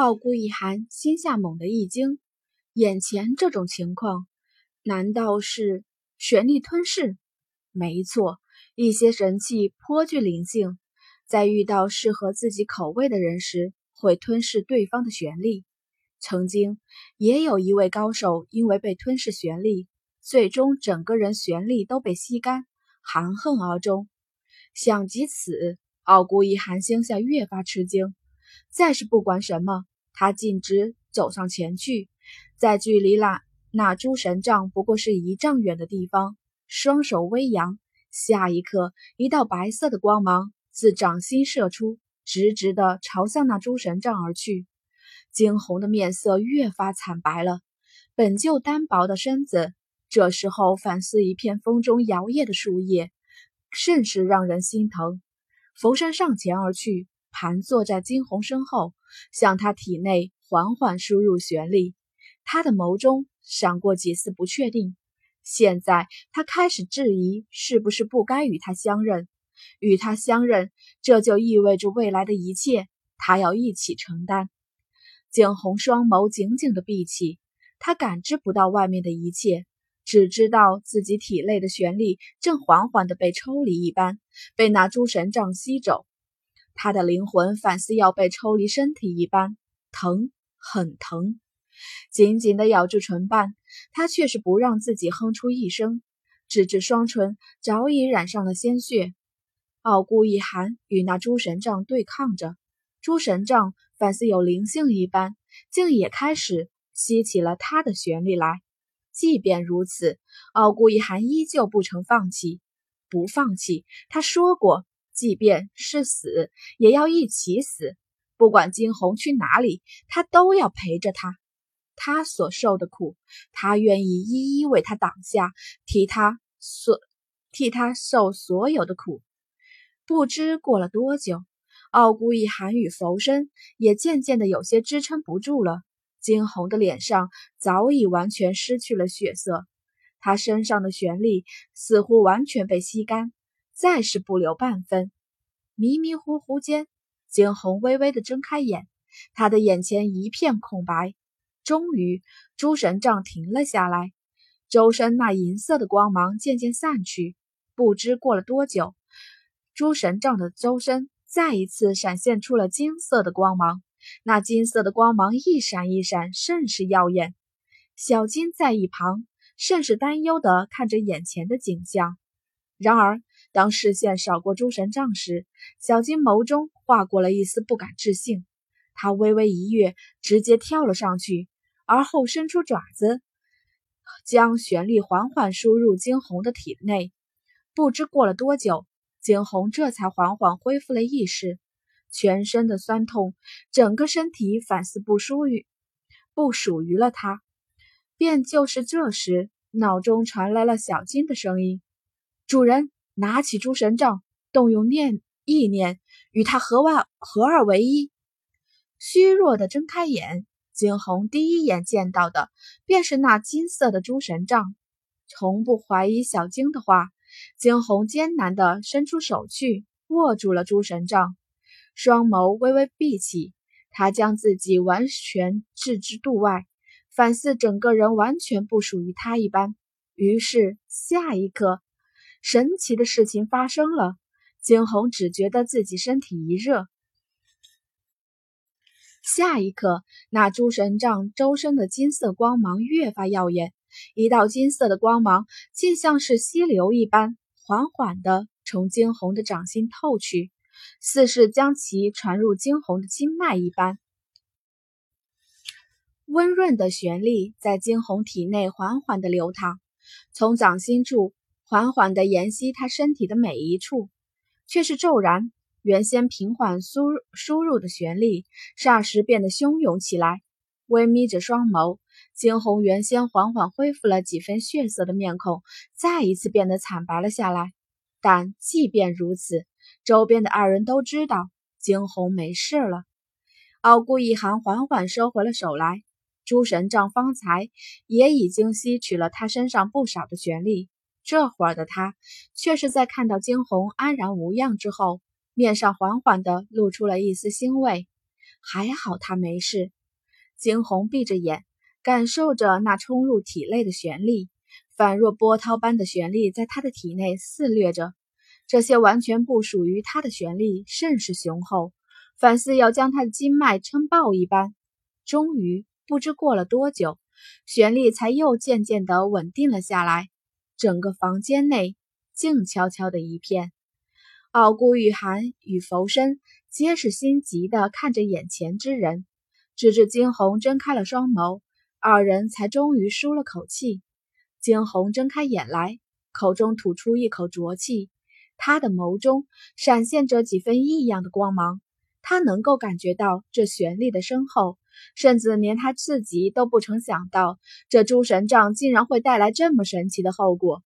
傲孤一寒心下猛地一惊，眼前这种情况，难道是玄力吞噬？没错，一些神器颇具灵性，在遇到适合自己口味的人时，会吞噬对方的玄力。曾经也有一位高手，因为被吞噬玄力，最终整个人玄力都被吸干，含恨而终。想及此，傲孤一寒心下越发吃惊。再是不管什么，他径直走上前去，在距离那那诸神杖不过是一丈远的地方，双手微扬，下一刻，一道白色的光芒自掌心射出，直直的朝向那诸神杖而去。惊鸿的面色越发惨白了，本就单薄的身子，这时候反似一片风中摇曳的树叶，甚是让人心疼。浮山上前而去，盘坐在惊鸿身后，向他体内缓缓输入玄力。他的眸中闪过几丝不确定，现在他开始质疑，是不是不该与他相认？与他相认，这就意味着未来的一切，他要一起承担。景洪双眸紧紧的闭起，他感知不到外面的一切，只知道自己体内的玄力正缓缓的被抽离一般，被那诸神杖吸走。他的灵魂反似要被抽离身体一般，疼，很疼。紧紧的咬住唇瓣，他却是不让自己哼出一声，直至双唇早已染上了鲜血。傲孤一寒与那诸神杖对抗着，诸神杖。反似有灵性一般，竟也开始吸起了他的旋律来。即便如此，傲孤一寒依旧不曾放弃，不放弃。他说过，即便是死，也要一起死。不管金红去哪里，他都要陪着他。他所受的苦，他愿意一一为他挡下，替他所替他受所有的苦。不知过了多久。傲孤一寒与浮生也渐渐的有些支撑不住了，惊鸿的脸上早已完全失去了血色，他身上的玄力似乎完全被吸干，再是不留半分。迷迷糊糊间，惊鸿微微的睁开眼，他的眼前一片空白。终于，诸神杖停了下来，周身那银色的光芒渐渐散去。不知过了多久，诸神杖的周身。再一次闪现出了金色的光芒，那金色的光芒一闪一闪，甚是耀眼。小金在一旁甚是担忧地看着眼前的景象。然而，当视线扫过诸神杖时，小金眸中划过了一丝不敢置信。他微微一跃，直接跳了上去，而后伸出爪子，将玄力缓缓输入惊鸿的体内。不知过了多久。惊鸿这才缓缓恢复了意识，全身的酸痛，整个身体反似不属于不属于了他。便就是这时，脑中传来了小金的声音：“主人，拿起诸神杖，动用念意念，与他合万合二为一。”虚弱的睁开眼，景洪第一眼见到的便是那金色的诸神杖，从不怀疑小晶的话。惊鸿艰难地伸出手去，握住了诸神杖，双眸微微闭起。他将自己完全置之度外，反似整个人完全不属于他一般。于是下一刻，神奇的事情发生了。惊鸿只觉得自己身体一热，下一刻，那诸神杖周身的金色光芒越发耀眼。一道金色的光芒，竟像是溪流一般，缓缓地从惊鸿的掌心透去，似是将其传入惊鸿的经脉一般。温润的旋律在惊鸿体内缓缓地流淌，从掌心处缓缓地沿袭他身体的每一处，却是骤然，原先平缓输输入的旋律，霎时变得汹涌起来。微眯着双眸。惊鸿原先缓缓恢复了几分血色的面孔，再一次变得惨白了下来。但即便如此，周边的二人都知道惊鸿没事了。傲孤一寒缓缓收回了手来，诸神杖方才也已经吸取了他身上不少的玄力。这会儿的他，却是在看到惊鸿安然无恙之后，面上缓缓地露出了一丝欣慰。还好他没事。惊鸿闭着眼，感受着那冲入体内的旋力，仿若波涛般的旋力在他的体内肆虐着。这些完全不属于他的旋力甚是雄厚，反似要将他的经脉撑爆一般。终于，不知过了多久，旋力才又渐渐地稳定了下来。整个房间内静悄悄的一片。傲孤雨寒与浮生皆是心急的看着眼前之人，直至惊鸿睁开了双眸，二人才终于舒了口气。惊鸿睁开眼来，口中吐出一口浊气。他的眸中闪现着几分异样的光芒，他能够感觉到这旋律的深厚，甚至连他自己都不曾想到，这诸神杖竟然会带来这么神奇的后果。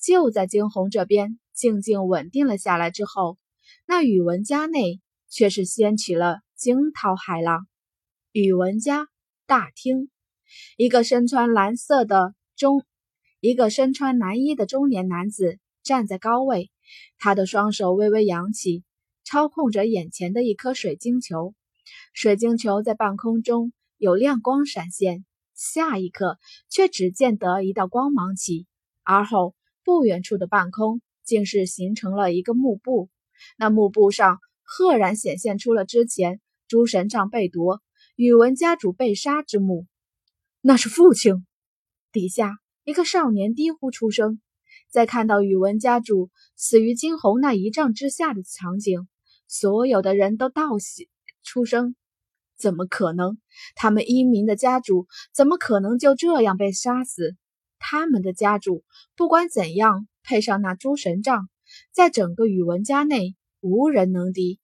就在惊鸿这边静静稳定了下来之后，那宇文家内却是掀起了惊涛骇浪。宇文家大厅，一个身穿蓝色的中，一个身穿蓝衣的中年男子站在高位。他的双手微微扬起，操控着眼前的一颗水晶球。水晶球在半空中有亮光闪现，下一刻却只见得一道光芒起，而后不远处的半空竟是形成了一个幕布。那幕布上赫然显现出了之前诸神杖被夺、宇文家主被杀之幕。那是父亲！底下一个少年低呼出声。在看到宇文家主死于惊鸿那一丈之下的场景，所有的人都倒喜出生。怎么可能？他们英明的家主怎么可能就这样被杀死？他们的家主不管怎样，配上那诸神杖，在整个宇文家内无人能敌。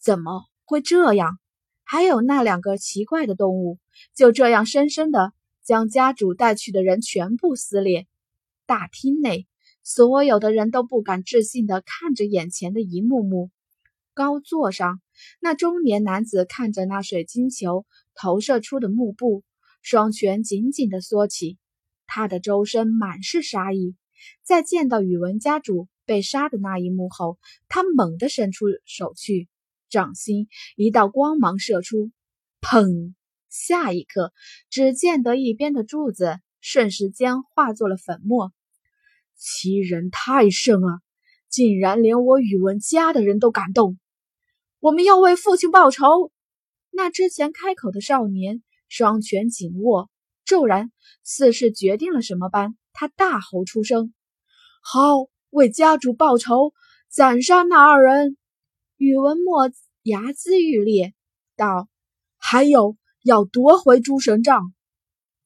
怎么会这样？还有那两个奇怪的动物，就这样深深的将家主带去的人全部撕裂。大厅内，所有的人都不敢置信的看着眼前的一幕幕。高座上，那中年男子看着那水晶球投射出的幕布，双拳紧紧地缩起，他的周身满是杀意。在见到宇文家主被杀的那一幕后，他猛地伸出手去，掌心一道光芒射出，砰！下一刻，只见得一边的柱子瞬时间化作了粉末。欺人太甚啊！竟然连我宇文家的人都敢动！我们要为父亲报仇！那之前开口的少年双拳紧握，骤然似是决定了什么般，他大吼出声：“好，为家主报仇，斩杀那二人！”宇文墨牙眦欲裂，道：“还有，要夺回诸神杖。”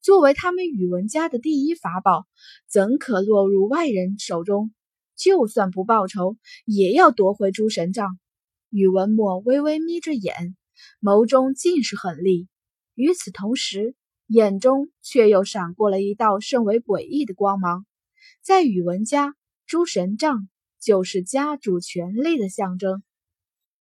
作为他们宇文家的第一法宝，怎可落入外人手中？就算不报仇，也要夺回诸神杖。宇文墨微微眯着眼，眸中尽是狠厉。与此同时，眼中却又闪过了一道甚为诡异的光芒。在宇文家，诸神杖就是家主权力的象征。